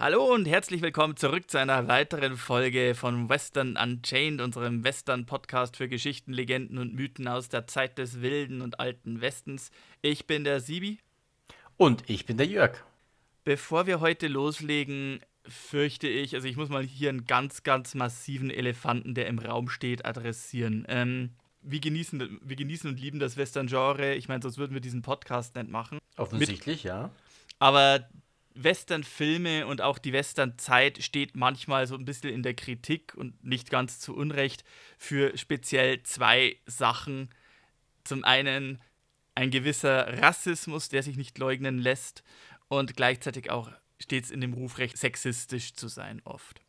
Hallo und herzlich willkommen zurück zu einer weiteren Folge von Western Unchained, unserem Western-Podcast für Geschichten, Legenden und Mythen aus der Zeit des wilden und alten Westens. Ich bin der Sibi. Und ich bin der Jörg. Bevor wir heute loslegen, fürchte ich, also ich muss mal hier einen ganz, ganz massiven Elefanten, der im Raum steht, adressieren. Ähm, wir, genießen, wir genießen und lieben das Western-Genre. Ich meine, sonst würden wir diesen Podcast nicht machen. Offensichtlich, Mit, ja. Aber Western-Filme und auch die Western-Zeit steht manchmal so ein bisschen in der Kritik und nicht ganz zu Unrecht für speziell zwei Sachen. Zum einen ein gewisser Rassismus, der sich nicht leugnen lässt und gleichzeitig auch steht es in dem Ruf, recht sexistisch zu sein oft.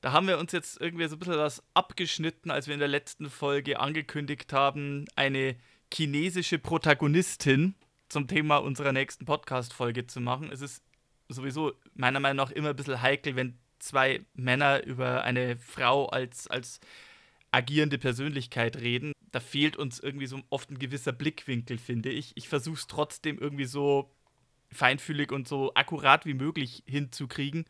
Da haben wir uns jetzt irgendwie so ein bisschen was abgeschnitten, als wir in der letzten Folge angekündigt haben, eine chinesische Protagonistin zum Thema unserer nächsten Podcast-Folge zu machen. Es ist sowieso meiner Meinung nach immer ein bisschen heikel, wenn zwei Männer über eine Frau als, als agierende Persönlichkeit reden. Da fehlt uns irgendwie so oft ein gewisser Blickwinkel, finde ich. Ich versuche es trotzdem irgendwie so feinfühlig und so akkurat wie möglich hinzukriegen,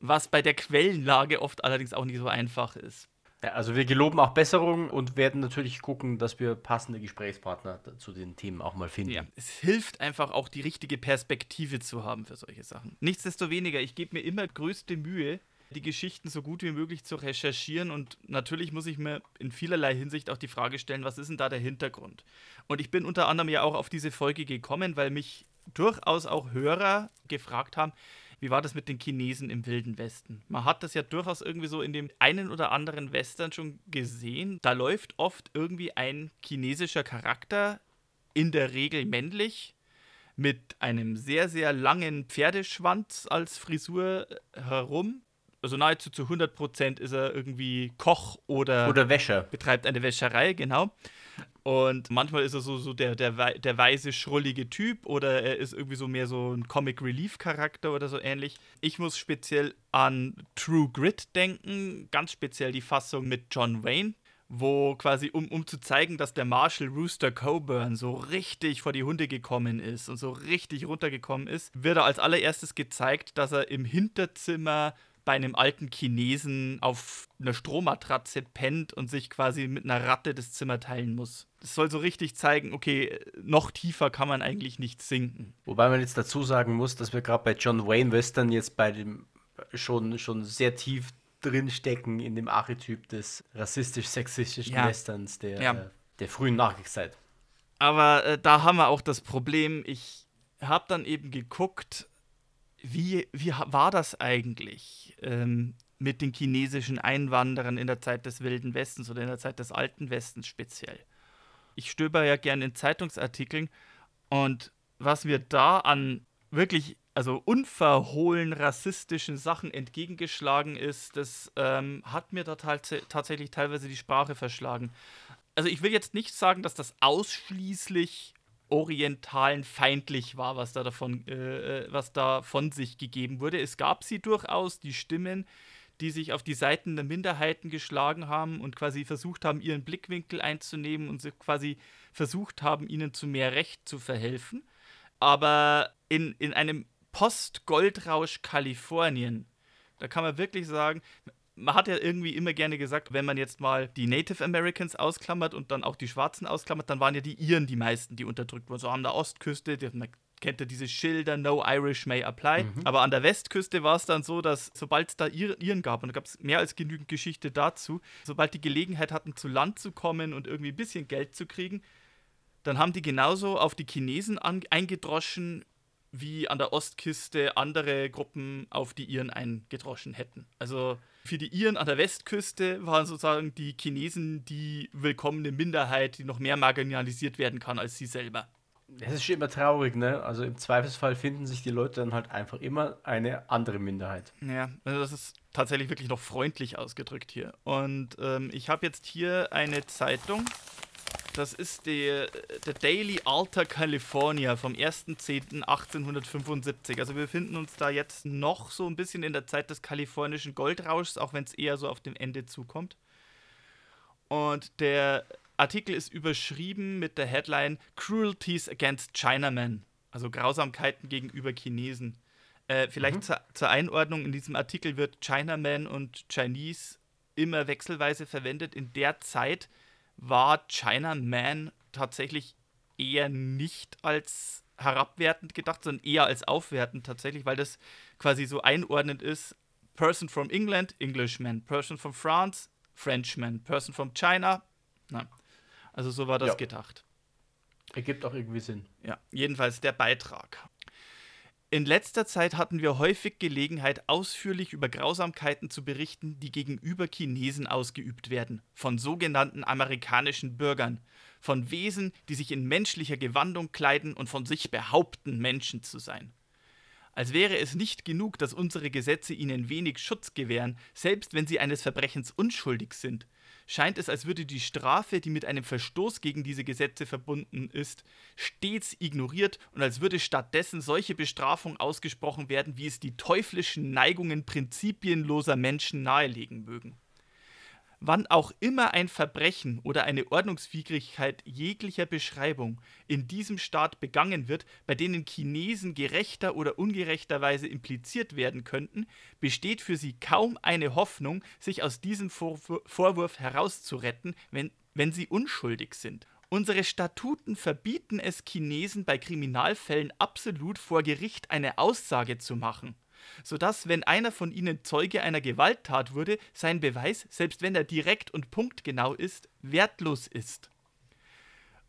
was bei der Quellenlage oft allerdings auch nicht so einfach ist. Also wir geloben auch Besserung und werden natürlich gucken, dass wir passende Gesprächspartner zu den Themen auch mal finden. Ja, es hilft einfach auch die richtige Perspektive zu haben für solche Sachen. Nichtsdestoweniger, ich gebe mir immer größte Mühe, die Geschichten so gut wie möglich zu recherchieren und natürlich muss ich mir in vielerlei Hinsicht auch die Frage stellen, was ist denn da der Hintergrund? Und ich bin unter anderem ja auch auf diese Folge gekommen, weil mich durchaus auch Hörer gefragt haben, wie war das mit den Chinesen im Wilden Westen? Man hat das ja durchaus irgendwie so in dem einen oder anderen Western schon gesehen. Da läuft oft irgendwie ein chinesischer Charakter, in der Regel männlich, mit einem sehr, sehr langen Pferdeschwanz als Frisur herum. Also nahezu zu 100% ist er irgendwie Koch oder, oder Wäscher. Betreibt eine Wäscherei, genau. Und manchmal ist er so, so der, der, der weise, schrullige Typ oder er ist irgendwie so mehr so ein Comic Relief Charakter oder so ähnlich. Ich muss speziell an True Grit denken, ganz speziell die Fassung mit John Wayne, wo quasi, um, um zu zeigen, dass der Marshall Rooster Coburn so richtig vor die Hunde gekommen ist und so richtig runtergekommen ist, wird er als allererstes gezeigt, dass er im Hinterzimmer bei einem alten Chinesen auf einer Strohmatratze pennt und sich quasi mit einer Ratte das Zimmer teilen muss. Das soll so richtig zeigen, okay, noch tiefer kann man eigentlich nicht sinken. Wobei man jetzt dazu sagen muss, dass wir gerade bei John Wayne Western jetzt bei dem schon, schon sehr tief drin stecken in dem Archetyp des rassistisch-sexistischen ja. Westerns der, ja. äh, der frühen Nachkriegszeit. Aber äh, da haben wir auch das Problem, ich habe dann eben geguckt, wie, wie war das eigentlich ähm, mit den chinesischen Einwanderern in der Zeit des Wilden Westens oder in der Zeit des Alten Westens speziell? Ich stöber ja gerne in Zeitungsartikeln und was mir da an wirklich, also unverhohlen rassistischen Sachen entgegengeschlagen ist, das ähm, hat mir da tatsächlich teilweise die Sprache verschlagen. Also ich will jetzt nicht sagen, dass das ausschließlich Orientalen feindlich war, was da davon, äh, äh, was da von sich gegeben wurde. Es gab sie durchaus, die Stimmen, die sich auf die Seiten der Minderheiten geschlagen haben und quasi versucht haben, ihren Blickwinkel einzunehmen und quasi versucht haben, ihnen zu mehr Recht zu verhelfen. Aber in, in einem Post-Goldrausch Kalifornien, da kann man wirklich sagen, man hat ja irgendwie immer gerne gesagt, wenn man jetzt mal die Native Americans ausklammert und dann auch die Schwarzen ausklammert, dann waren ja die Iren die meisten, die unterdrückt wurden. So an der Ostküste, man kennt ja diese Schilder, No Irish may apply. Mhm. Aber an der Westküste war es dann so, dass sobald es da Iren gab, und da gab es mehr als genügend Geschichte dazu, sobald die Gelegenheit hatten, zu Land zu kommen und irgendwie ein bisschen Geld zu kriegen, dann haben die genauso auf die Chinesen eingedroschen, wie an der Ostküste andere Gruppen auf die Iren eingedroschen hätten. Also für die Iren an der Westküste waren sozusagen die Chinesen die willkommene Minderheit, die noch mehr marginalisiert werden kann als sie selber. Es ist schon immer traurig, ne? Also im Zweifelsfall finden sich die Leute dann halt einfach immer eine andere Minderheit. Ja, also das ist tatsächlich wirklich noch freundlich ausgedrückt hier. Und ähm, ich habe jetzt hier eine Zeitung. Das ist der, der Daily Alta California vom 1.10.1875. Also wir befinden uns da jetzt noch so ein bisschen in der Zeit des kalifornischen Goldrauschs, auch wenn es eher so auf dem Ende zukommt. Und der Artikel ist überschrieben mit der Headline Cruelties Against Chinamen, also Grausamkeiten gegenüber Chinesen. Äh, vielleicht mhm. zur, zur, Einordnung, in diesem Artikel wird Chinaman und Chinese immer wechselweise verwendet. In der Zeit war Chinaman tatsächlich eher nicht als herabwertend gedacht, sondern eher als aufwertend tatsächlich, weil das quasi so einordnend ist. Person from England, Englishman. Person from France, Frenchman. Person from China, na, also so war das ja. gedacht. Ergibt auch irgendwie Sinn. Ja, jedenfalls der Beitrag. In letzter Zeit hatten wir häufig Gelegenheit, ausführlich über Grausamkeiten zu berichten, die gegenüber Chinesen ausgeübt werden, von sogenannten amerikanischen Bürgern, von Wesen, die sich in menschlicher Gewandung kleiden und von sich behaupten, Menschen zu sein. Als wäre es nicht genug, dass unsere Gesetze ihnen wenig Schutz gewähren, selbst wenn sie eines Verbrechens unschuldig sind, scheint es, als würde die Strafe, die mit einem Verstoß gegen diese Gesetze verbunden ist, stets ignoriert und als würde stattdessen solche Bestrafung ausgesprochen werden, wie es die teuflischen Neigungen prinzipienloser Menschen nahelegen mögen wann auch immer ein Verbrechen oder eine Ordnungswidrigkeit jeglicher Beschreibung in diesem Staat begangen wird, bei denen Chinesen gerechter oder ungerechterweise impliziert werden könnten, besteht für sie kaum eine Hoffnung, sich aus diesem Vorwurf herauszuretten, wenn, wenn sie unschuldig sind. Unsere Statuten verbieten es Chinesen bei Kriminalfällen absolut vor Gericht eine Aussage zu machen sodass, wenn einer von ihnen Zeuge einer Gewalttat wurde, sein Beweis, selbst wenn er direkt und punktgenau ist, wertlos ist.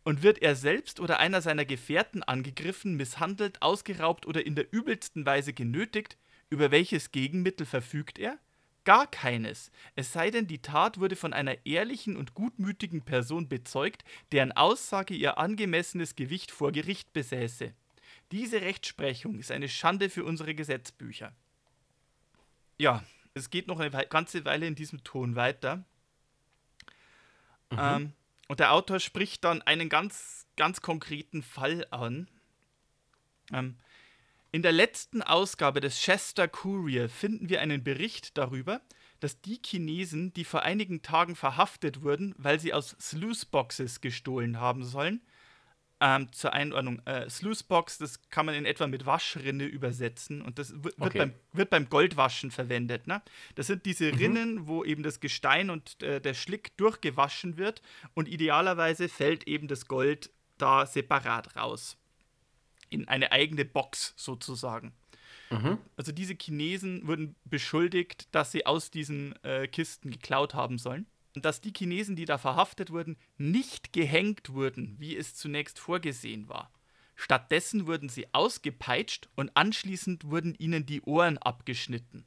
Und wird er selbst oder einer seiner Gefährten angegriffen, misshandelt, ausgeraubt oder in der übelsten Weise genötigt, über welches Gegenmittel verfügt er? Gar keines, es sei denn, die Tat wurde von einer ehrlichen und gutmütigen Person bezeugt, deren Aussage ihr angemessenes Gewicht vor Gericht besäße. Diese Rechtsprechung ist eine Schande für unsere Gesetzbücher. Ja, es geht noch eine ganze Weile in diesem Ton weiter. Mhm. Ähm, und der Autor spricht dann einen ganz, ganz konkreten Fall an. Ähm, in der letzten Ausgabe des Chester Courier finden wir einen Bericht darüber, dass die Chinesen, die vor einigen Tagen verhaftet wurden, weil sie aus Sluiceboxes gestohlen haben sollen, ähm, zur Einordnung, äh, Sluicebox, das kann man in etwa mit Waschrinne übersetzen und das wird, okay. beim, wird beim Goldwaschen verwendet. Ne? Das sind diese mhm. Rinnen, wo eben das Gestein und äh, der Schlick durchgewaschen wird und idealerweise fällt eben das Gold da separat raus. In eine eigene Box sozusagen. Mhm. Also diese Chinesen wurden beschuldigt, dass sie aus diesen äh, Kisten geklaut haben sollen dass die Chinesen, die da verhaftet wurden, nicht gehängt wurden, wie es zunächst vorgesehen war. Stattdessen wurden sie ausgepeitscht und anschließend wurden ihnen die Ohren abgeschnitten.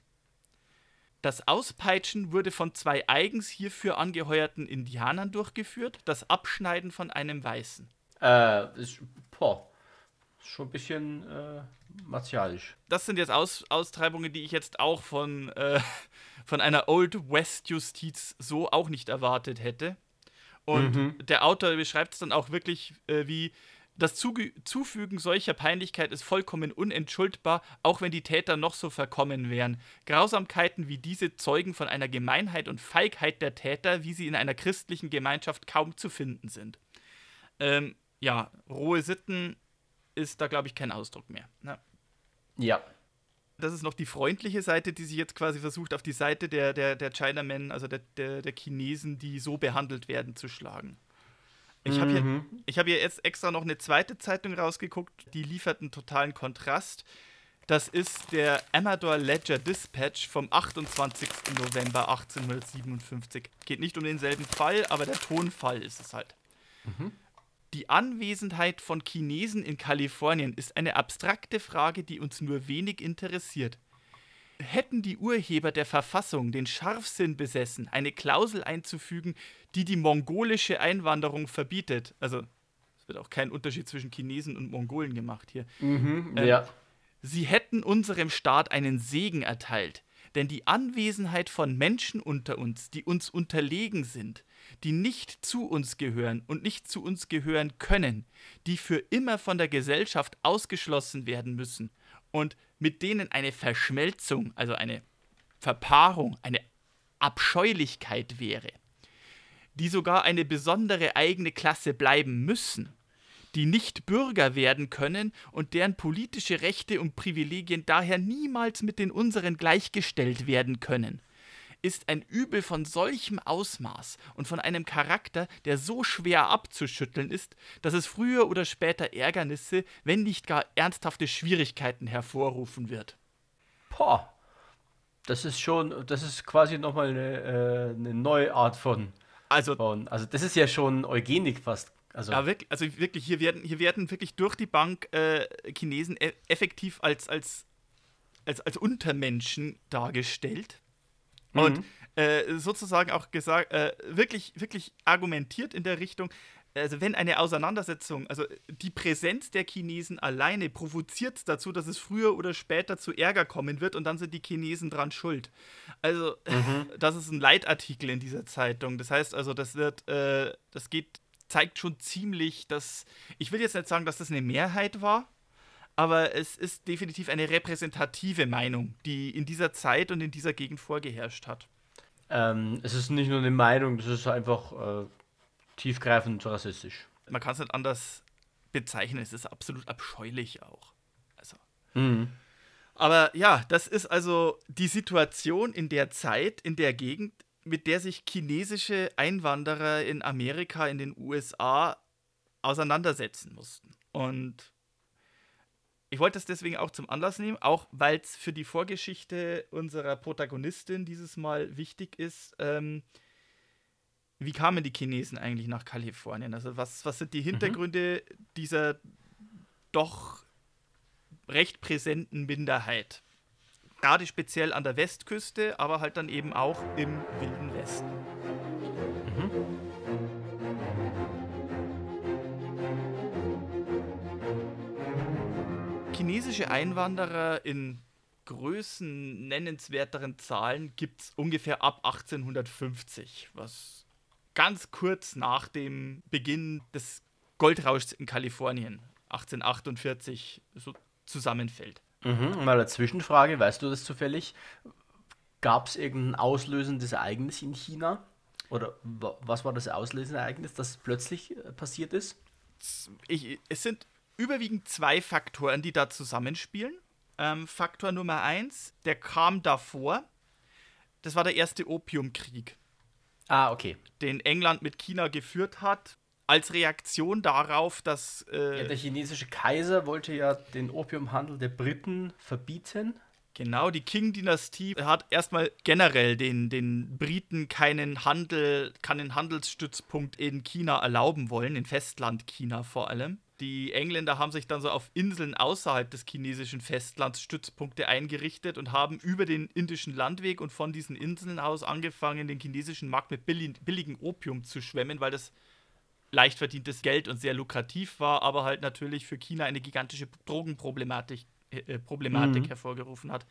Das Auspeitschen wurde von zwei eigens hierfür angeheuerten Indianern durchgeführt, das Abschneiden von einem Weißen. Äh, ist, boah, schon ein bisschen äh, martialisch. Das sind jetzt Aus Austreibungen, die ich jetzt auch von äh, von einer Old West Justiz so auch nicht erwartet hätte. Und mhm. der Autor beschreibt es dann auch wirklich äh, wie das Zuge Zufügen solcher Peinlichkeit ist vollkommen unentschuldbar, auch wenn die Täter noch so verkommen wären. Grausamkeiten wie diese zeugen von einer Gemeinheit und Feigheit der Täter, wie sie in einer christlichen Gemeinschaft kaum zu finden sind. Ähm, ja, rohe Sitten ist da, glaube ich, kein Ausdruck mehr. Ne? Ja, das ist noch die freundliche Seite, die sich jetzt quasi versucht, auf die Seite der, der, der Chinamen, also der, der, der Chinesen, die so behandelt werden, zu schlagen. Ich habe hier, mhm. hab hier jetzt extra noch eine zweite Zeitung rausgeguckt, die liefert einen totalen Kontrast. Das ist der Amador Ledger Dispatch vom 28. November 1857. Geht nicht um denselben Fall, aber der Tonfall ist es halt. Mhm. Die Anwesenheit von Chinesen in Kalifornien ist eine abstrakte Frage, die uns nur wenig interessiert. Hätten die Urheber der Verfassung den Scharfsinn besessen, eine Klausel einzufügen, die die mongolische Einwanderung verbietet, also wird auch kein Unterschied zwischen Chinesen und Mongolen gemacht hier. Mhm, ähm, ja. Sie hätten unserem Staat einen Segen erteilt, denn die Anwesenheit von Menschen unter uns, die uns unterlegen sind, die nicht zu uns gehören und nicht zu uns gehören können, die für immer von der Gesellschaft ausgeschlossen werden müssen und mit denen eine Verschmelzung, also eine Verpaarung, eine Abscheulichkeit wäre, die sogar eine besondere eigene Klasse bleiben müssen, die nicht Bürger werden können und deren politische Rechte und Privilegien daher niemals mit den unseren gleichgestellt werden können, ist ein Übel von solchem Ausmaß und von einem Charakter, der so schwer abzuschütteln ist, dass es früher oder später Ärgernisse, wenn nicht gar ernsthafte Schwierigkeiten hervorrufen wird. Boah, das ist schon, das ist quasi nochmal eine, äh, eine neue Art von also, bauen. Also das ist ja schon Eugenik fast. Also, ja, wirklich, also wirklich, hier werden, hier werden wirklich durch die Bank äh, Chinesen e effektiv als, als, als, als Untermenschen dargestellt. Mhm. Und äh, sozusagen auch gesagt, äh, wirklich, wirklich argumentiert in der Richtung, also wenn eine Auseinandersetzung, also die Präsenz der Chinesen alleine provoziert dazu, dass es früher oder später zu Ärger kommen wird und dann sind die Chinesen dran schuld. Also mhm. das ist ein Leitartikel in dieser Zeitung. Das heißt also, das wird, äh, das geht, zeigt schon ziemlich, dass, ich will jetzt nicht sagen, dass das eine Mehrheit war, aber es ist definitiv eine repräsentative Meinung, die in dieser Zeit und in dieser Gegend vorgeherrscht hat. Ähm, es ist nicht nur eine Meinung, das ist einfach äh, tiefgreifend rassistisch. Man kann es nicht anders bezeichnen, es ist absolut abscheulich auch. Also. Mhm. Aber ja, das ist also die Situation in der Zeit, in der Gegend, mit der sich chinesische Einwanderer in Amerika, in den USA auseinandersetzen mussten. Und ich wollte es deswegen auch zum Anlass nehmen, auch weil es für die Vorgeschichte unserer Protagonistin dieses Mal wichtig ist, ähm, wie kamen die Chinesen eigentlich nach Kalifornien? Also was, was sind die mhm. Hintergründe mhm. dieser doch recht präsenten Minderheit? Gerade speziell an der Westküste, aber halt dann eben auch im Wilden Westen. Chinesische Einwanderer in Größen nennenswerteren Zahlen gibt es ungefähr ab 1850, was ganz kurz nach dem Beginn des Goldrauschs in Kalifornien 1848 so zusammenfällt. Mhm, mal eine Zwischenfrage, weißt du das zufällig? Gab es irgendein auslösendes Ereignis in China? Oder was war das auslösende Ereignis, das plötzlich äh, passiert ist? Ich, es sind überwiegend zwei Faktoren, die da zusammenspielen. Ähm, Faktor Nummer eins, der kam davor. Das war der erste Opiumkrieg. Ah, okay. Den England mit China geführt hat, als Reaktion darauf, dass. Äh, ja, der chinesische Kaiser wollte ja den Opiumhandel der Briten verbieten. Genau, die Qing-Dynastie hat erstmal generell den, den Briten keinen Handel, keinen Handelsstützpunkt in China erlauben wollen, in Festland China vor allem. Die Engländer haben sich dann so auf Inseln außerhalb des chinesischen Festlands Stützpunkte eingerichtet und haben über den indischen Landweg und von diesen Inseln aus angefangen, den chinesischen Markt mit billigem Opium zu schwemmen, weil das leicht verdientes Geld und sehr lukrativ war, aber halt natürlich für China eine gigantische Drogenproblematik äh, Problematik mhm. hervorgerufen hat.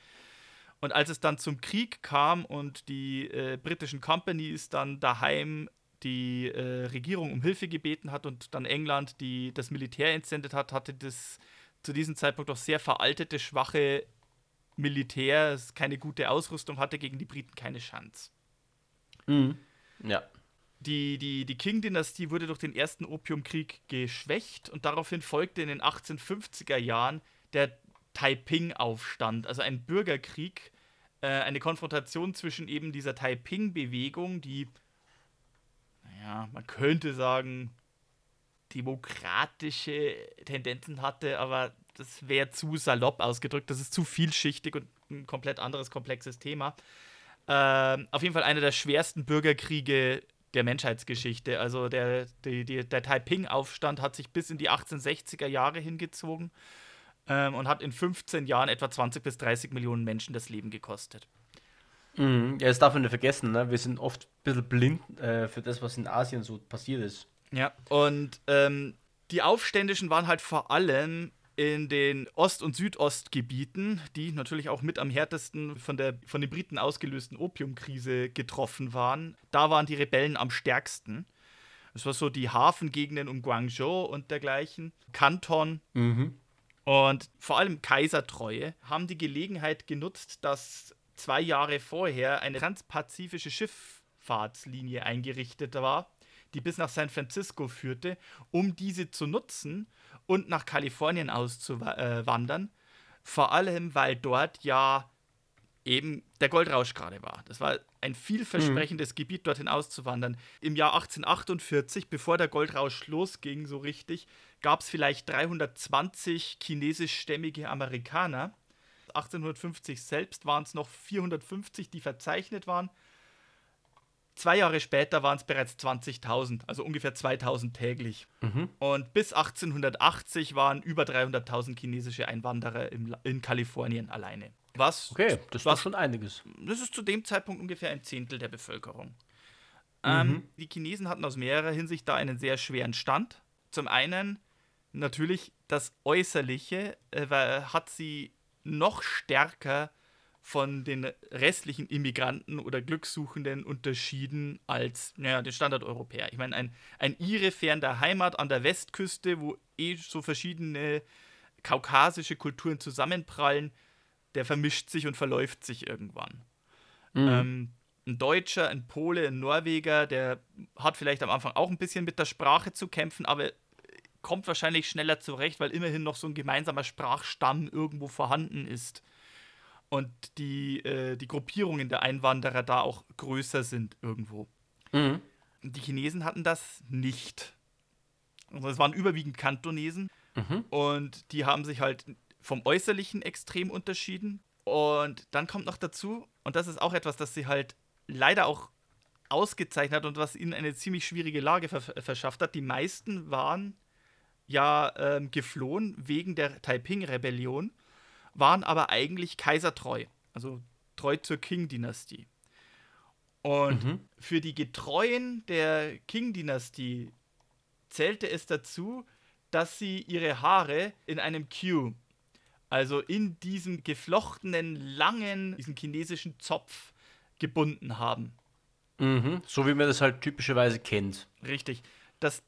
Und als es dann zum Krieg kam und die äh, britischen Companies dann daheim die äh, Regierung um Hilfe gebeten hat und dann England die, das Militär entsendet hat, hatte das zu diesem Zeitpunkt doch sehr veraltete, schwache Militär, das keine gute Ausrüstung hatte, gegen die Briten keine Chance. Mhm. Ja. Die, die, die Qing-Dynastie wurde durch den ersten Opiumkrieg geschwächt und daraufhin folgte in den 1850er Jahren der Taiping-Aufstand, also ein Bürgerkrieg, äh, eine Konfrontation zwischen eben dieser Taiping-Bewegung, die ja, man könnte sagen, demokratische Tendenzen hatte, aber das wäre zu salopp ausgedrückt. Das ist zu vielschichtig und ein komplett anderes, komplexes Thema. Ähm, auf jeden Fall einer der schwersten Bürgerkriege der Menschheitsgeschichte. Also der, die, die, der Taiping-Aufstand hat sich bis in die 1860er Jahre hingezogen ähm, und hat in 15 Jahren etwa 20 bis 30 Millionen Menschen das Leben gekostet. Mhm. Ja, das darf man nicht vergessen, ne? wir sind oft ein bisschen blind äh, für das, was in Asien so passiert ist. Ja, und ähm, Die Aufständischen waren halt vor allem in den Ost- und Südostgebieten, die natürlich auch mit am härtesten von der von den Briten ausgelösten Opiumkrise getroffen waren. Da waren die Rebellen am stärksten. Das war so die Hafengegenden um Guangzhou und dergleichen, Kanton. Mhm. Und vor allem Kaisertreue haben die Gelegenheit genutzt, dass zwei Jahre vorher eine transpazifische Schifffahrtslinie eingerichtet war, die bis nach San Francisco führte, um diese zu nutzen und nach Kalifornien auszuwandern. Vor allem, weil dort ja eben der Goldrausch gerade war. Das war ein vielversprechendes mhm. Gebiet, dorthin auszuwandern. Im Jahr 1848, bevor der Goldrausch losging, so richtig, gab es vielleicht 320 chinesischstämmige Amerikaner. 1850 selbst waren es noch 450, die verzeichnet waren. Zwei Jahre später waren es bereits 20.000, also ungefähr 2.000 täglich. Mhm. Und bis 1880 waren über 300.000 chinesische Einwanderer im, in Kalifornien alleine. Was? Okay, das war schon einiges. Das ist zu dem Zeitpunkt ungefähr ein Zehntel der Bevölkerung. Mhm. Ähm, die Chinesen hatten aus mehrerer Hinsicht da einen sehr schweren Stand. Zum einen natürlich das Äußerliche äh, hat sie noch stärker von den restlichen Immigranten oder Glückssuchenden unterschieden als naja, den Standardeuropäer. Ich meine, ein, ein Ire fern der Heimat an der Westküste, wo eh so verschiedene kaukasische Kulturen zusammenprallen, der vermischt sich und verläuft sich irgendwann. Mhm. Ähm, ein Deutscher, ein Pole, ein Norweger, der hat vielleicht am Anfang auch ein bisschen mit der Sprache zu kämpfen, aber kommt wahrscheinlich schneller zurecht, weil immerhin noch so ein gemeinsamer Sprachstamm irgendwo vorhanden ist und die, äh, die Gruppierungen der Einwanderer da auch größer sind irgendwo. Mhm. Die Chinesen hatten das nicht. Also es waren überwiegend Kantonesen mhm. und die haben sich halt vom Äußerlichen extrem unterschieden. Und dann kommt noch dazu, und das ist auch etwas, das sie halt leider auch ausgezeichnet hat und was ihnen eine ziemlich schwierige Lage verschafft hat. Die meisten waren ja ähm, geflohen wegen der Taiping-Rebellion waren aber eigentlich kaisertreu, also treu zur Qing-Dynastie. Und mhm. für die Getreuen der Qing-Dynastie zählte es dazu, dass sie ihre Haare in einem Q, also in diesem geflochtenen, langen, diesen chinesischen Zopf gebunden haben. Mhm. So wie man das halt typischerweise kennt. Richtig. Das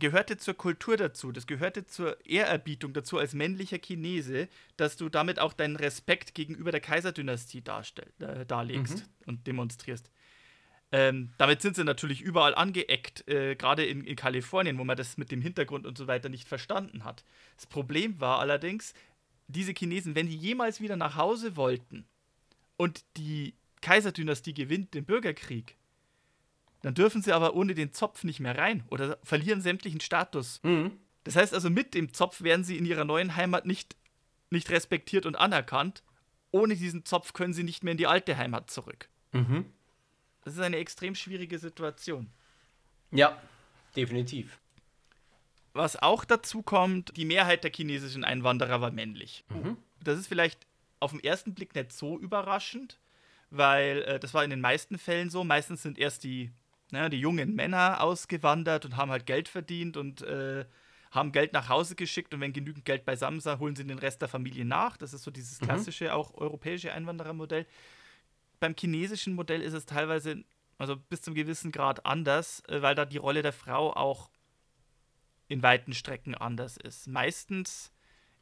gehörte zur Kultur dazu, das gehörte zur Ehrerbietung dazu als männlicher Chinese, dass du damit auch deinen Respekt gegenüber der Kaiserdynastie darstell, äh, darlegst mhm. und demonstrierst. Ähm, damit sind sie natürlich überall angeeckt, äh, gerade in, in Kalifornien, wo man das mit dem Hintergrund und so weiter nicht verstanden hat. Das Problem war allerdings, diese Chinesen, wenn die jemals wieder nach Hause wollten und die Kaiserdynastie gewinnt den Bürgerkrieg, dann dürfen sie aber ohne den Zopf nicht mehr rein oder verlieren sämtlichen Status. Mhm. Das heißt also, mit dem Zopf werden sie in ihrer neuen Heimat nicht, nicht respektiert und anerkannt. Ohne diesen Zopf können sie nicht mehr in die alte Heimat zurück. Mhm. Das ist eine extrem schwierige Situation. Ja, definitiv. Was auch dazu kommt, die Mehrheit der chinesischen Einwanderer war männlich. Mhm. Das ist vielleicht auf den ersten Blick nicht so überraschend, weil äh, das war in den meisten Fällen so. Meistens sind erst die ne, die jungen Männer ausgewandert und haben halt Geld verdient und äh, haben Geld nach Hause geschickt und wenn genügend Geld beisammen ist, holen sie den Rest der Familie nach. Das ist so dieses mhm. klassische, mhm. auch europäische Einwanderermodell. Beim chinesischen Modell ist es teilweise, also bis zum gewissen Grad anders, äh, weil da die Rolle der Frau auch in weiten Strecken anders ist. Meistens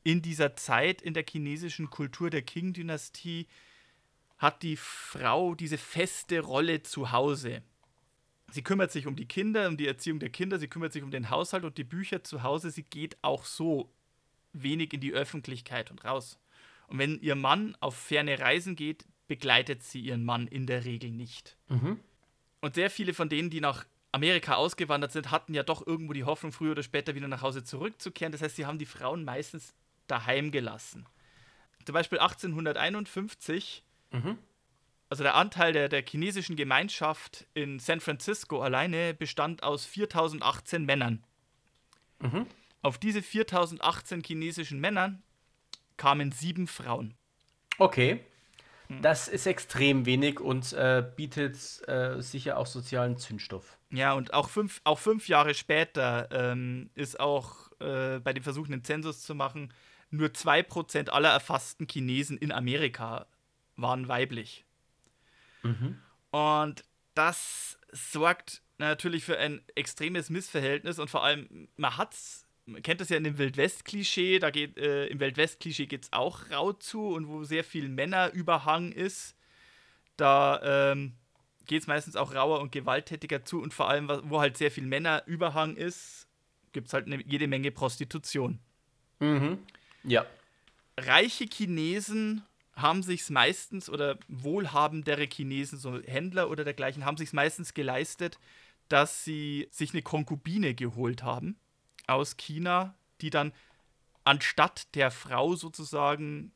in dieser Zeit in der chinesischen Kultur der Qing-Dynastie hat die Frau diese feste Rolle zu Hause. Sie kümmert sich um die Kinder, um die Erziehung der Kinder, sie kümmert sich um den Haushalt und die Bücher zu Hause. Sie geht auch so wenig in die Öffentlichkeit und raus. Und wenn ihr Mann auf ferne Reisen geht, begleitet sie ihren Mann in der Regel nicht. Mhm. Und sehr viele von denen, die nach Amerika ausgewandert sind, hatten ja doch irgendwo die Hoffnung, früher oder später wieder nach Hause zurückzukehren. Das heißt, sie haben die Frauen meistens daheim gelassen. Zum Beispiel 1851 mhm also der Anteil der, der chinesischen Gemeinschaft in San Francisco alleine bestand aus 4018 Männern. Mhm. Auf diese 4018 chinesischen Männern kamen sieben Frauen. Okay. Hm. Das ist extrem wenig und äh, bietet äh, sicher auch sozialen Zündstoff. Ja, und auch fünf, auch fünf Jahre später ähm, ist auch äh, bei den Versuchen, einen Zensus zu machen, nur 2% aller erfassten Chinesen in Amerika waren weiblich. Mhm. Und das sorgt natürlich für ein extremes Missverhältnis und vor allem, man hat's, man kennt das ja in dem Wildwest-Klischee, da geht, äh, im Wildwest-Klischee geht es auch rau zu und wo sehr viel Männerüberhang ist, da ähm, geht es meistens auch rauer und gewalttätiger zu und vor allem, wo halt sehr viel Männerüberhang ist, gibt es halt eine, jede Menge Prostitution. Mhm. Ja. Reiche Chinesen haben sich meistens oder wohlhabendere Chinesen, so Händler oder dergleichen, haben sich meistens geleistet, dass sie sich eine Konkubine geholt haben aus China, die dann anstatt der Frau sozusagen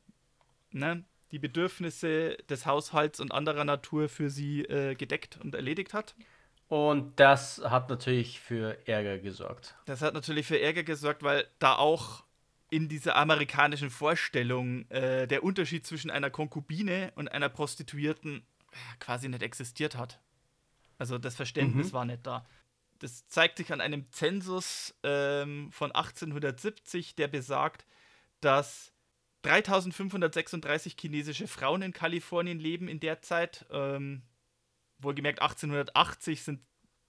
ne, die Bedürfnisse des Haushalts und anderer Natur für sie äh, gedeckt und erledigt hat. Und das hat natürlich für Ärger gesorgt. Das hat natürlich für Ärger gesorgt, weil da auch in dieser amerikanischen Vorstellung äh, der Unterschied zwischen einer Konkubine und einer Prostituierten äh, quasi nicht existiert hat. Also das Verständnis mhm. war nicht da. Das zeigt sich an einem Zensus ähm, von 1870, der besagt, dass 3536 chinesische Frauen in Kalifornien leben in der Zeit. Ähm, wohlgemerkt 1880 sind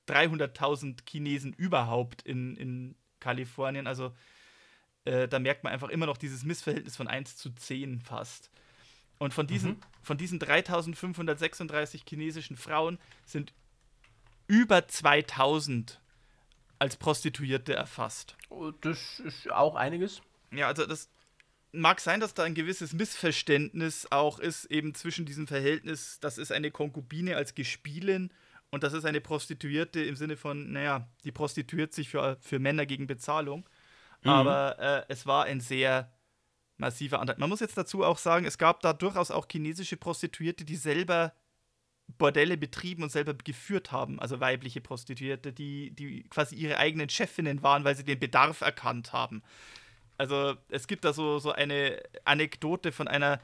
300.000 Chinesen überhaupt in, in Kalifornien. Also äh, da merkt man einfach immer noch dieses Missverhältnis von 1 zu 10 fast. Und von diesen, mhm. von diesen 3536 chinesischen Frauen sind über 2000 als Prostituierte erfasst. Oh, das ist auch einiges. Ja, also das mag sein, dass da ein gewisses Missverständnis auch ist, eben zwischen diesem Verhältnis, das ist eine Konkubine als Gespielin und das ist eine Prostituierte im Sinne von, naja, die prostituiert sich für, für Männer gegen Bezahlung. Mhm. Aber äh, es war ein sehr massiver Anteil. Man muss jetzt dazu auch sagen, es gab da durchaus auch chinesische Prostituierte, die selber Bordelle betrieben und selber geführt haben, also weibliche Prostituierte, die, die quasi ihre eigenen Chefinnen waren, weil sie den Bedarf erkannt haben. Also es gibt da so, so eine Anekdote von einer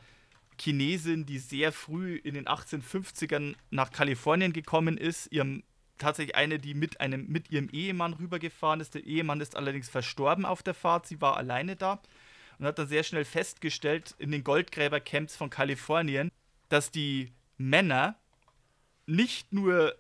Chinesin, die sehr früh in den 1850ern nach Kalifornien gekommen ist, ihrem tatsächlich eine, die mit, einem, mit ihrem Ehemann rübergefahren ist. Der Ehemann ist allerdings verstorben auf der Fahrt. Sie war alleine da und hat dann sehr schnell festgestellt in den Goldgräbercamps von Kalifornien, dass die Männer nicht nur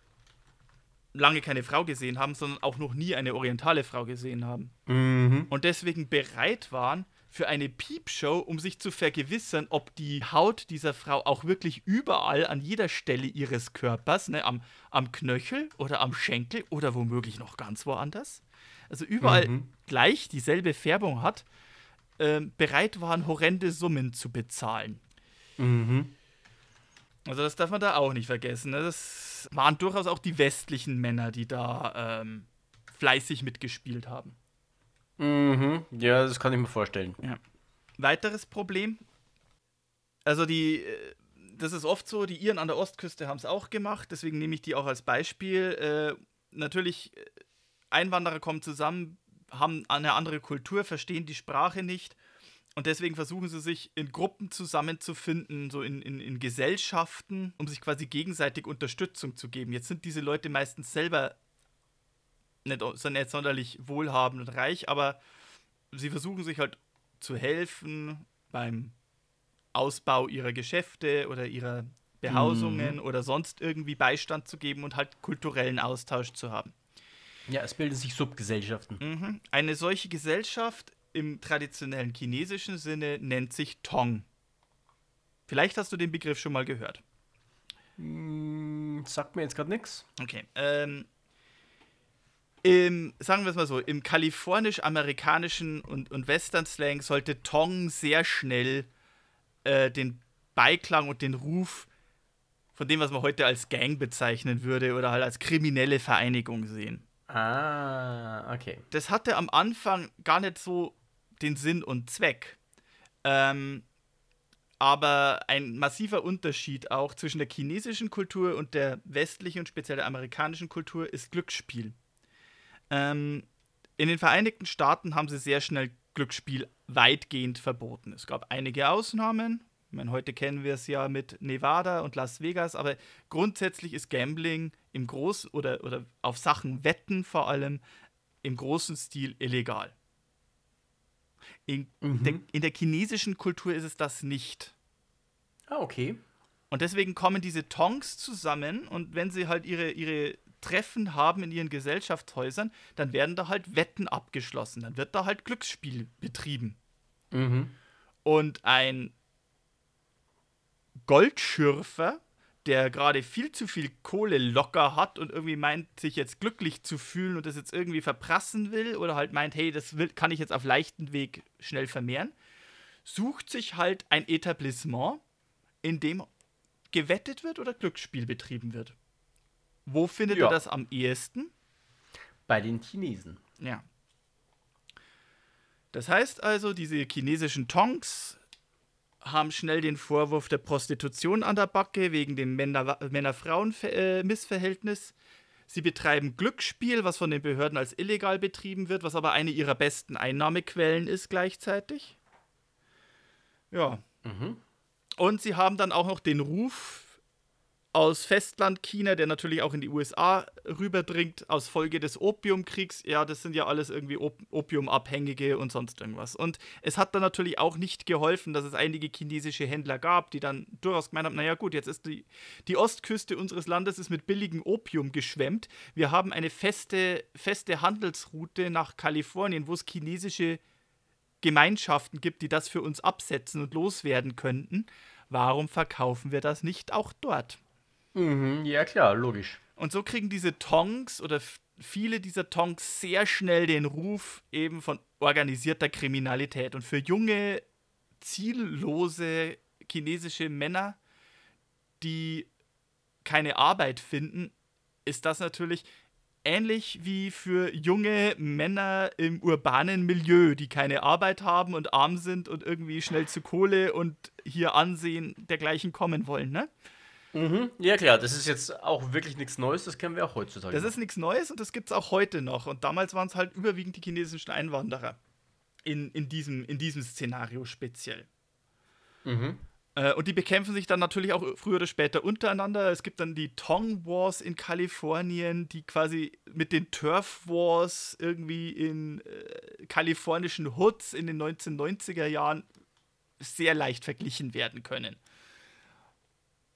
lange keine Frau gesehen haben, sondern auch noch nie eine orientale Frau gesehen haben. Mhm. Und deswegen bereit waren, für eine Piepshow, um sich zu vergewissern, ob die Haut dieser Frau auch wirklich überall an jeder Stelle ihres Körpers, ne, am, am Knöchel oder am Schenkel oder womöglich noch ganz woanders, also überall mhm. gleich dieselbe Färbung hat, äh, bereit waren, horrende Summen zu bezahlen. Mhm. Also das darf man da auch nicht vergessen. Ne? Das waren durchaus auch die westlichen Männer, die da ähm, fleißig mitgespielt haben. Mhm. Ja, das kann ich mir vorstellen. Ja. Weiteres Problem. Also die, äh, das ist oft so, die Iren an der Ostküste haben es auch gemacht, deswegen nehme ich die auch als Beispiel. Äh, natürlich, äh, Einwanderer kommen zusammen, haben eine andere Kultur, verstehen die Sprache nicht und deswegen versuchen sie sich in Gruppen zusammenzufinden, so in, in, in Gesellschaften, um sich quasi gegenseitig Unterstützung zu geben. Jetzt sind diese Leute meistens selber nicht, sind nicht sonderlich wohlhabend und reich, aber sie versuchen sich halt zu helfen beim Ausbau ihrer Geschäfte oder ihrer Behausungen mhm. oder sonst irgendwie Beistand zu geben und halt kulturellen Austausch zu haben. Ja, es bilden sich Subgesellschaften. Mhm. Eine solche Gesellschaft im traditionellen chinesischen Sinne nennt sich Tong. Vielleicht hast du den Begriff schon mal gehört. Mm, sagt mir jetzt gerade nichts. Okay. Ähm, im, sagen wir es mal so, im kalifornisch-amerikanischen und, und Western-Slang sollte Tong sehr schnell äh, den Beiklang und den Ruf von dem, was man heute als Gang bezeichnen würde oder halt als kriminelle Vereinigung sehen. Ah, okay. Das hatte am Anfang gar nicht so den Sinn und Zweck. Ähm, aber ein massiver Unterschied auch zwischen der chinesischen Kultur und der westlichen und speziell der amerikanischen Kultur ist Glücksspiel. Ähm, in den Vereinigten Staaten haben sie sehr schnell Glücksspiel weitgehend verboten. Es gab einige Ausnahmen. Ich meine, heute kennen wir es ja mit Nevada und Las Vegas, aber grundsätzlich ist Gambling im Groß- oder, oder auf Sachen wetten vor allem im großen Stil illegal. In, mhm. der, in der chinesischen Kultur ist es das nicht. Ah, okay. Und deswegen kommen diese Tongs zusammen und wenn sie halt ihre, ihre Treffen haben in ihren Gesellschaftshäusern, dann werden da halt Wetten abgeschlossen. Dann wird da halt Glücksspiel betrieben. Mhm. Und ein Goldschürfer, der gerade viel zu viel Kohle locker hat und irgendwie meint, sich jetzt glücklich zu fühlen und das jetzt irgendwie verprassen will oder halt meint, hey, das will, kann ich jetzt auf leichten Weg schnell vermehren, sucht sich halt ein Etablissement, in dem gewettet wird oder Glücksspiel betrieben wird. Wo findet ja. er das am ehesten? Bei den Chinesen. Ja. Das heißt also, diese chinesischen Tongs haben schnell den Vorwurf der Prostitution an der Backe wegen dem Männer-Frauen-Missverhältnis. Sie betreiben Glücksspiel, was von den Behörden als illegal betrieben wird, was aber eine ihrer besten Einnahmequellen ist gleichzeitig. Ja. Mhm. Und sie haben dann auch noch den Ruf, aus Festlandchina, der natürlich auch in die USA rüberdringt, aus Folge des Opiumkriegs. Ja, das sind ja alles irgendwie Op Opiumabhängige und sonst irgendwas. Und es hat dann natürlich auch nicht geholfen, dass es einige chinesische Händler gab, die dann durchaus gemeint haben, naja gut, jetzt ist die, die Ostküste unseres Landes ist mit billigem Opium geschwemmt. Wir haben eine feste, feste Handelsroute nach Kalifornien, wo es chinesische Gemeinschaften gibt, die das für uns absetzen und loswerden könnten. Warum verkaufen wir das nicht auch dort? Mhm, ja, klar, logisch. Und so kriegen diese Tongs oder viele dieser Tongs sehr schnell den Ruf eben von organisierter Kriminalität. Und für junge, ziellose chinesische Männer, die keine Arbeit finden, ist das natürlich ähnlich wie für junge Männer im urbanen Milieu, die keine Arbeit haben und arm sind und irgendwie schnell zu Kohle und hier Ansehen dergleichen kommen wollen, ne? Mhm. Ja, klar, das ist jetzt auch wirklich nichts Neues, das kennen wir auch heutzutage. Das ist nichts Neues und das gibt es auch heute noch. Und damals waren es halt überwiegend die chinesischen Einwanderer. In, in, diesem, in diesem Szenario speziell. Mhm. Äh, und die bekämpfen sich dann natürlich auch früher oder später untereinander. Es gibt dann die Tong Wars in Kalifornien, die quasi mit den Turf Wars irgendwie in äh, kalifornischen Hoods in den 1990er Jahren sehr leicht verglichen werden können.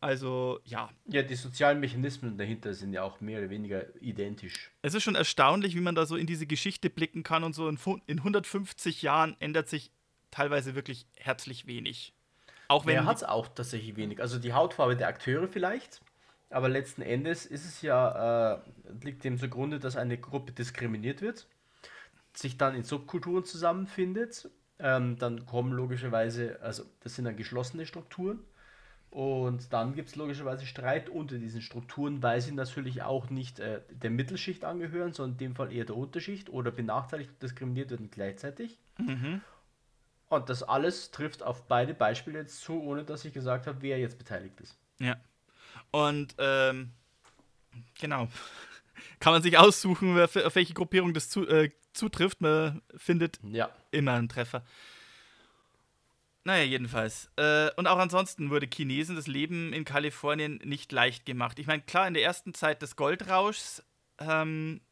Also, ja. Ja, die sozialen Mechanismen dahinter sind ja auch mehr oder weniger identisch. Es ist schon erstaunlich, wie man da so in diese Geschichte blicken kann und so in, in 150 Jahren ändert sich teilweise wirklich herzlich wenig. Auch wenn. Er hat es auch tatsächlich wenig. Also die Hautfarbe der Akteure vielleicht, aber letzten Endes ist es ja, äh, liegt dem zugrunde, dass eine Gruppe diskriminiert wird, sich dann in Subkulturen zusammenfindet. Ähm, dann kommen logischerweise, also das sind dann geschlossene Strukturen und dann gibt es logischerweise Streit unter diesen Strukturen, weil sie natürlich auch nicht äh, der Mittelschicht angehören, sondern in dem Fall eher der Unterschicht oder benachteiligt und diskriminiert werden gleichzeitig. Mhm. Und das alles trifft auf beide Beispiele jetzt zu, ohne dass ich gesagt habe, wer jetzt beteiligt ist. Ja. Und ähm, genau. Kann man sich aussuchen, auf welche Gruppierung das zu, äh, zutrifft. Man findet ja. immer einen Treffer. Naja, jedenfalls. Äh, und auch ansonsten wurde Chinesen das Leben in Kalifornien nicht leicht gemacht. Ich meine, klar, in der ersten Zeit des Goldrauschs, ähm,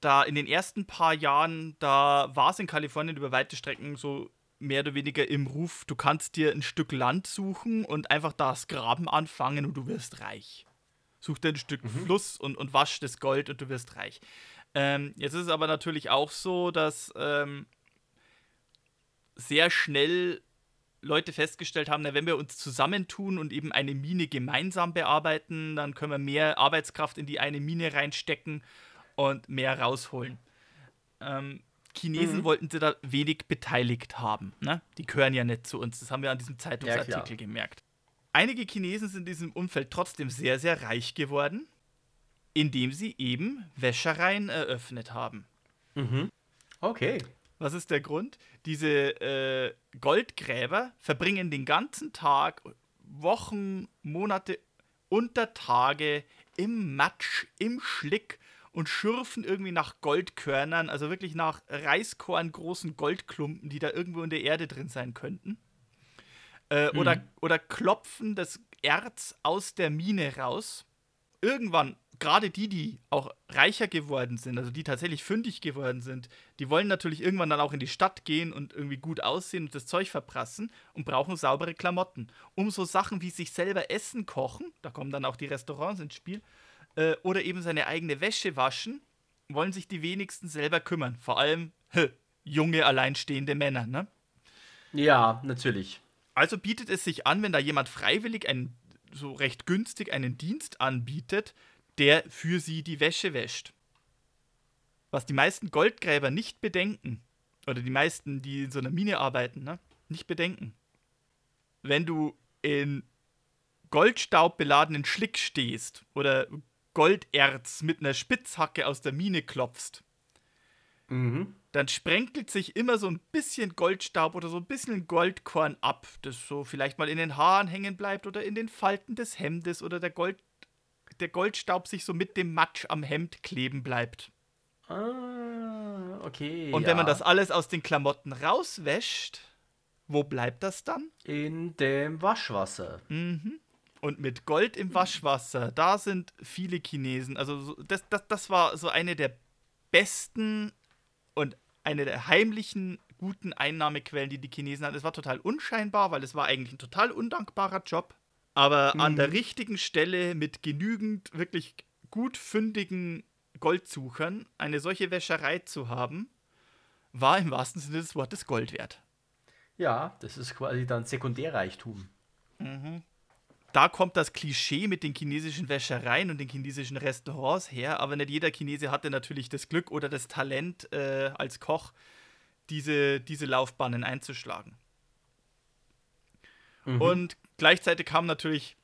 da in den ersten paar Jahren, da war es in Kalifornien über weite Strecken so mehr oder weniger im Ruf, du kannst dir ein Stück Land suchen und einfach das Graben anfangen und du wirst reich. Such dir ein Stück mhm. Fluss und, und wasch das Gold und du wirst reich. Ähm, jetzt ist es aber natürlich auch so, dass ähm, sehr schnell Leute festgestellt haben, na, wenn wir uns zusammentun und eben eine Mine gemeinsam bearbeiten, dann können wir mehr Arbeitskraft in die eine Mine reinstecken und mehr rausholen. Ähm, Chinesen mhm. wollten sie da wenig beteiligt haben. Ne? Die gehören ja nicht zu uns. Das haben wir an diesem Zeitungsartikel ja, gemerkt. Einige Chinesen sind in diesem Umfeld trotzdem sehr, sehr reich geworden, indem sie eben Wäschereien eröffnet haben. Mhm. Okay. Was ist der Grund? Diese äh, Goldgräber verbringen den ganzen Tag, Wochen, Monate, unter Tage im Matsch, im Schlick und schürfen irgendwie nach Goldkörnern, also wirklich nach Reiskorn großen Goldklumpen, die da irgendwo in der Erde drin sein könnten. Äh, mhm. oder, oder klopfen das Erz aus der Mine raus. Irgendwann gerade die, die auch reicher geworden sind, also die tatsächlich fündig geworden sind, die wollen natürlich irgendwann dann auch in die Stadt gehen und irgendwie gut aussehen und das Zeug verprassen und brauchen saubere Klamotten. Um so Sachen wie sich selber Essen kochen, da kommen dann auch die Restaurants ins Spiel, äh, oder eben seine eigene Wäsche waschen, wollen sich die wenigsten selber kümmern. Vor allem hä, junge, alleinstehende Männer, ne? Ja, natürlich. Also bietet es sich an, wenn da jemand freiwillig einen so recht günstig einen Dienst anbietet, der für sie die Wäsche wäscht. Was die meisten Goldgräber nicht bedenken, oder die meisten, die in so einer Mine arbeiten, ne, nicht bedenken. Wenn du in Goldstaub beladenen Schlick stehst oder Golderz mit einer Spitzhacke aus der Mine klopfst, mhm. dann sprenkelt sich immer so ein bisschen Goldstaub oder so ein bisschen Goldkorn ab, das so vielleicht mal in den Haaren hängen bleibt oder in den Falten des Hemdes oder der, Gold, der Goldstaub sich so mit dem Matsch am Hemd kleben bleibt. Ah, okay. Und ja. wenn man das alles aus den Klamotten rauswäscht, wo bleibt das dann? In dem Waschwasser. Mhm. Und mit Gold im Waschwasser, da sind viele Chinesen. Also das, das, das war so eine der besten und eine der heimlichen guten Einnahmequellen, die die Chinesen hatten. Es war total unscheinbar, weil es war eigentlich ein total undankbarer Job. Aber mhm. an der richtigen Stelle mit genügend wirklich gut fündigen Goldsuchern eine solche Wäscherei zu haben, war im wahrsten Sinne des Wortes Gold wert. Ja, das ist quasi dann Sekundärreichtum. Mhm da kommt das Klischee mit den chinesischen Wäschereien und den chinesischen Restaurants her, aber nicht jeder Chinese hatte natürlich das Glück oder das Talent äh, als Koch, diese, diese Laufbahnen einzuschlagen. Mhm. Und gleichzeitig haben natürlich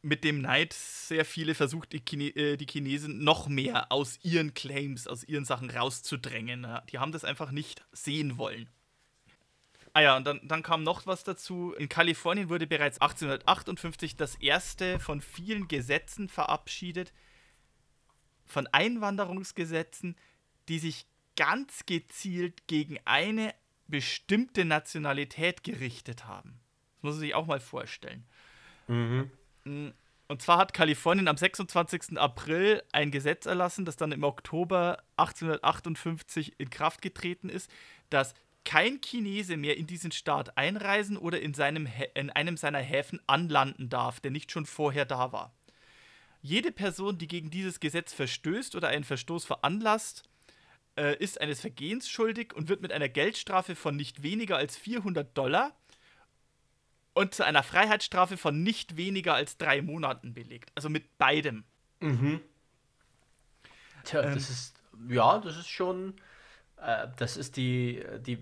mit dem Neid sehr viele versucht, die, Chine äh, die Chinesen noch mehr aus ihren Claims, aus ihren Sachen rauszudrängen. Die haben das einfach nicht sehen wollen. Ah ja, und dann, dann kam noch was dazu. In Kalifornien wurde bereits 1858 das erste von vielen Gesetzen verabschiedet, von Einwanderungsgesetzen, die sich ganz gezielt gegen eine bestimmte Nationalität gerichtet haben. Das muss man sich auch mal vorstellen. Mhm. Mm, und zwar hat Kalifornien am 26. April ein Gesetz erlassen, das dann im Oktober 1858 in Kraft getreten ist, das kein Chinese mehr in diesen Staat einreisen oder in, seinem, in einem seiner Häfen anlanden darf, der nicht schon vorher da war. Jede Person, die gegen dieses Gesetz verstößt oder einen Verstoß veranlasst, äh, ist eines Vergehens schuldig und wird mit einer Geldstrafe von nicht weniger als 400 Dollar und zu einer Freiheitsstrafe von nicht weniger als drei Monaten belegt. Also mit beidem. Mhm. Tja, ähm, das ist, ja, das ist schon äh, das ist die, die,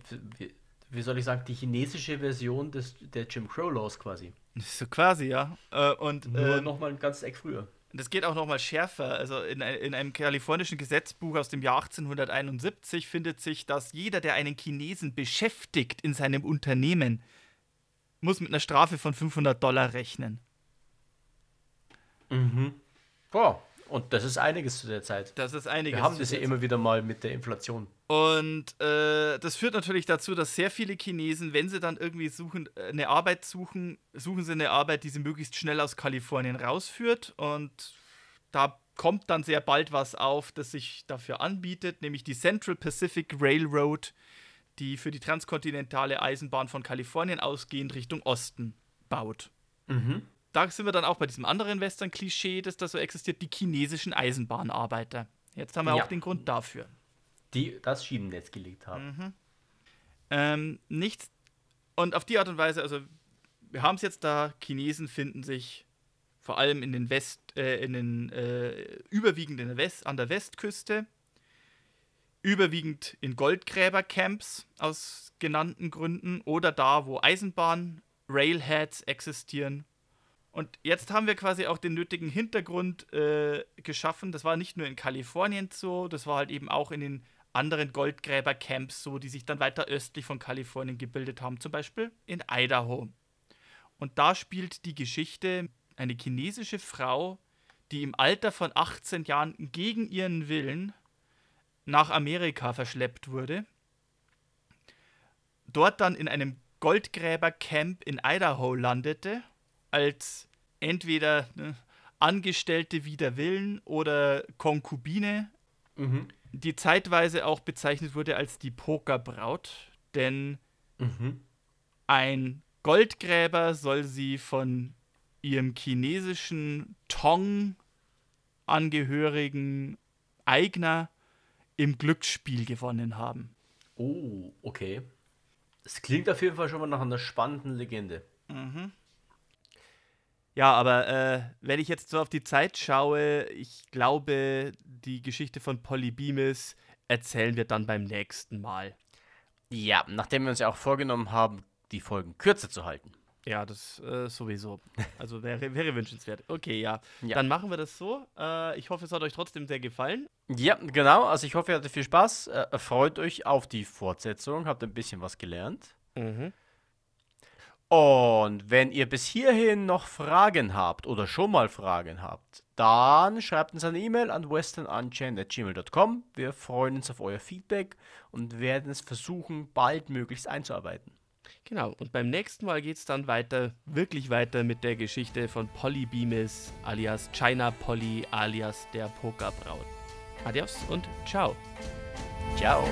wie soll ich sagen, die chinesische Version des, der Jim Crow Laws quasi. So quasi, ja. Äh, und, Nur äh, nochmal ein ganzes Eck früher. Das geht auch nochmal schärfer. Also in, in einem kalifornischen Gesetzbuch aus dem Jahr 1871 findet sich, dass jeder, der einen Chinesen beschäftigt in seinem Unternehmen, muss mit einer Strafe von 500 Dollar rechnen. Mhm. Boah, und das ist einiges zu der Zeit. Das ist einiges. Wir haben das ja immer wieder mal mit der Inflation. Und äh, das führt natürlich dazu, dass sehr viele Chinesen, wenn sie dann irgendwie suchen, äh, eine Arbeit suchen, suchen sie eine Arbeit, die sie möglichst schnell aus Kalifornien rausführt. Und da kommt dann sehr bald was auf, das sich dafür anbietet, nämlich die Central Pacific Railroad, die für die transkontinentale Eisenbahn von Kalifornien ausgehend Richtung Osten baut. Mhm da sind wir dann auch bei diesem anderen Western-Klischee, das da so existiert, die chinesischen Eisenbahnarbeiter. Jetzt haben wir ja. auch den Grund dafür. Die das Schienennetz gelegt haben. Mhm. Ähm, nichts. Und auf die Art und Weise, also wir haben es jetzt da, Chinesen finden sich vor allem in den West, äh, in den äh, überwiegend in der West, an der Westküste, überwiegend in Goldgräbercamps aus genannten Gründen oder da, wo Eisenbahn, Railheads existieren und jetzt haben wir quasi auch den nötigen Hintergrund äh, geschaffen. Das war nicht nur in Kalifornien so, das war halt eben auch in den anderen Goldgräbercamps so, die sich dann weiter östlich von Kalifornien gebildet haben, zum Beispiel in Idaho. Und da spielt die Geschichte eine chinesische Frau, die im Alter von 18 Jahren gegen ihren Willen nach Amerika verschleppt wurde, dort dann in einem Goldgräbercamp in Idaho landete als entweder ne, Angestellte wider Willen oder Konkubine, mhm. die zeitweise auch bezeichnet wurde als die Pokerbraut, denn mhm. ein Goldgräber soll sie von ihrem chinesischen Tong-Angehörigen Eigner im Glücksspiel gewonnen haben. Oh, okay. Es klingt auf jeden Fall schon mal nach einer spannenden Legende. Mhm. Ja, aber äh, wenn ich jetzt so auf die Zeit schaue, ich glaube, die Geschichte von Polybimis erzählen wir dann beim nächsten Mal. Ja, nachdem wir uns ja auch vorgenommen haben, die Folgen kürzer zu halten. Ja, das äh, sowieso. Also wäre, wäre wünschenswert. Okay, ja. ja. Dann machen wir das so. Äh, ich hoffe, es hat euch trotzdem sehr gefallen. Ja, genau. Also ich hoffe, ihr hattet viel Spaß. Äh, freut euch auf die Fortsetzung. Habt ein bisschen was gelernt. Mhm. Und wenn ihr bis hierhin noch Fragen habt oder schon mal Fragen habt, dann schreibt uns eine E-Mail an westernunchained.gmail.com. Wir freuen uns auf euer Feedback und werden es versuchen, bald möglichst einzuarbeiten. Genau, und beim nächsten Mal geht es dann weiter, wirklich weiter mit der Geschichte von Polly Beamis alias China Polly alias der Pokerbraut. Adios und ciao. Ciao.